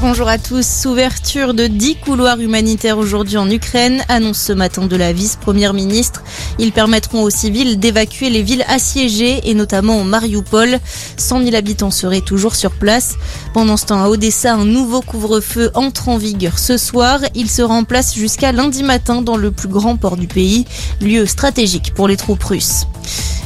Bonjour à tous. Ouverture de 10 couloirs humanitaires aujourd'hui en Ukraine, annonce ce matin de la vice-première ministre. Ils permettront aux civils d'évacuer les villes assiégées et notamment en Mariupol. 100 000 habitants seraient toujours sur place. Pendant ce temps, à Odessa, un nouveau couvre-feu entre en vigueur ce soir. Il se remplace jusqu'à lundi matin dans le plus grand port du pays, lieu stratégique pour les troupes russes.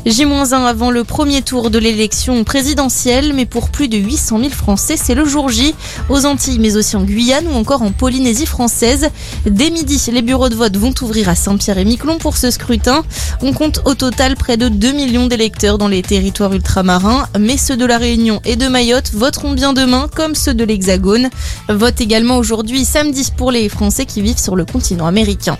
J-1 avant le premier tour de l'élection présidentielle, mais pour plus de 800 000 Français, c'est le jour J, aux Antilles, mais aussi en Guyane ou encore en Polynésie française. Dès midi, les bureaux de vote vont ouvrir à Saint-Pierre et Miquelon pour ce scrutin. On compte au total près de 2 millions d'électeurs dans les territoires ultramarins, mais ceux de la Réunion et de Mayotte voteront bien demain, comme ceux de l'Hexagone. Vote également aujourd'hui, samedi, pour les Français qui vivent sur le continent américain.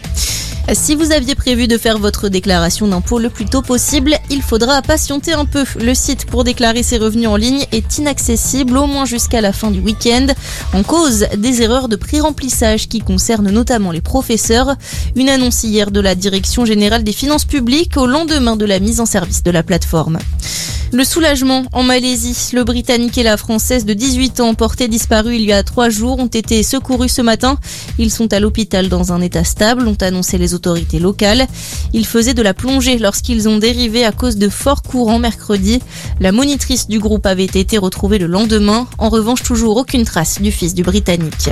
Si vous aviez prévu de faire votre déclaration d'impôt le plus tôt possible, il faudra patienter un peu. Le site pour déclarer ses revenus en ligne est inaccessible au moins jusqu'à la fin du week-end en cause des erreurs de pré-remplissage qui concernent notamment les professeurs. Une annonce hier de la Direction générale des finances publiques au lendemain de la mise en service de la plateforme. Le soulagement en Malaisie. Le Britannique et la Française de 18 ans portés disparus il y a trois jours ont été secourus ce matin. Ils sont à l'hôpital dans un état stable, ont annoncé les autorités locales. Ils faisaient de la plongée lorsqu'ils ont dérivé à cause de forts courants mercredi. La monitrice du groupe avait été retrouvée le lendemain. En revanche, toujours aucune trace du fils du Britannique.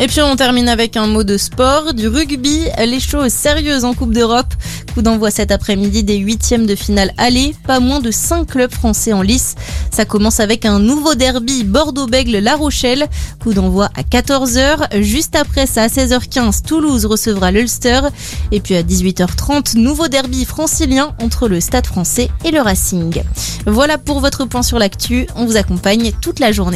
Et puis on termine avec un mot de sport, du rugby, les choses sérieuses en Coupe d'Europe. Coup d'envoi cet après-midi des huitièmes de finale aller, pas moins de 5 clubs français en lice. Ça commence avec un nouveau derby Bordeaux-Bègle-La Rochelle. Coup d'envoi à 14h. Juste après ça, à 16h15, Toulouse recevra l'Ulster. Et puis à 18h30, nouveau derby francilien entre le Stade français et le Racing. Voilà pour votre point sur l'actu. On vous accompagne toute la journée.